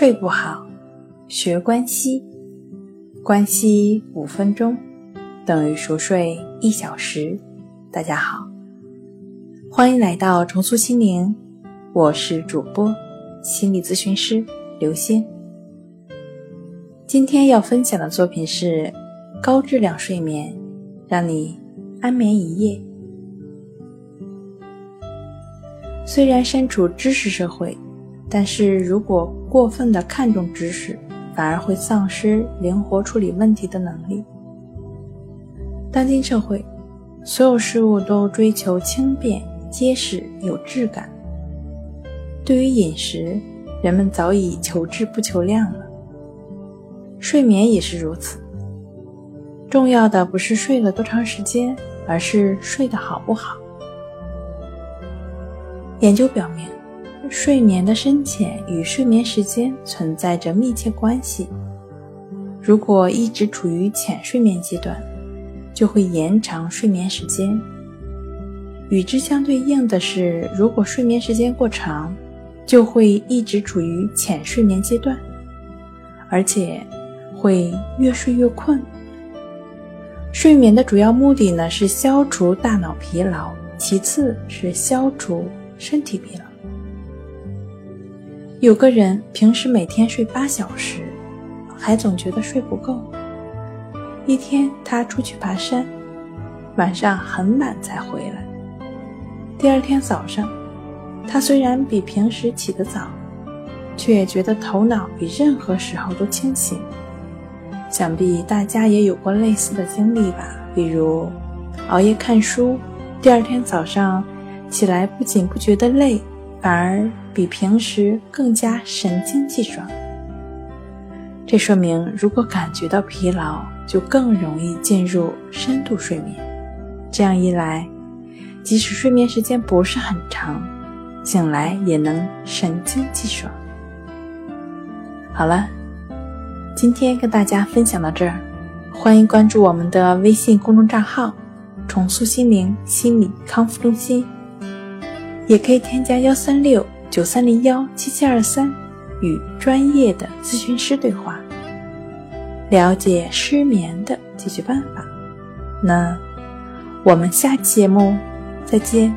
睡不好，学关西，关西五分钟等于熟睡一小时。大家好，欢迎来到重塑心灵，我是主播心理咨询师刘星。今天要分享的作品是高质量睡眠，让你安眠一夜。虽然身处知识社会。但是如果过分的看重知识，反而会丧失灵活处理问题的能力。当今社会，所有事物都追求轻便、结实、有质感。对于饮食，人们早已求质不求量了。睡眠也是如此。重要的不是睡了多长时间，而是睡得好不好。研究表明。睡眠的深浅与睡眠时间存在着密切关系。如果一直处于浅睡眠阶段，就会延长睡眠时间；与之相对应的是，如果睡眠时间过长，就会一直处于浅睡眠阶段，而且会越睡越困。睡眠的主要目的呢是消除大脑疲劳，其次是消除身体疲劳。有个人平时每天睡八小时，还总觉得睡不够。一天，他出去爬山，晚上很晚才回来。第二天早上，他虽然比平时起得早，却觉得头脑比任何时候都清醒。想必大家也有过类似的经历吧？比如熬夜看书，第二天早上起来不仅不觉得累，反而。比平时更加神清气爽，这说明如果感觉到疲劳，就更容易进入深度睡眠。这样一来，即使睡眠时间不是很长，醒来也能神清气爽。好了，今天跟大家分享到这儿，欢迎关注我们的微信公众账号“重塑心灵心理康复中心”，也可以添加幺三六。九三零幺七七二三，与专业的咨询师对话，了解失眠的解决办法。那我们下期节目再见。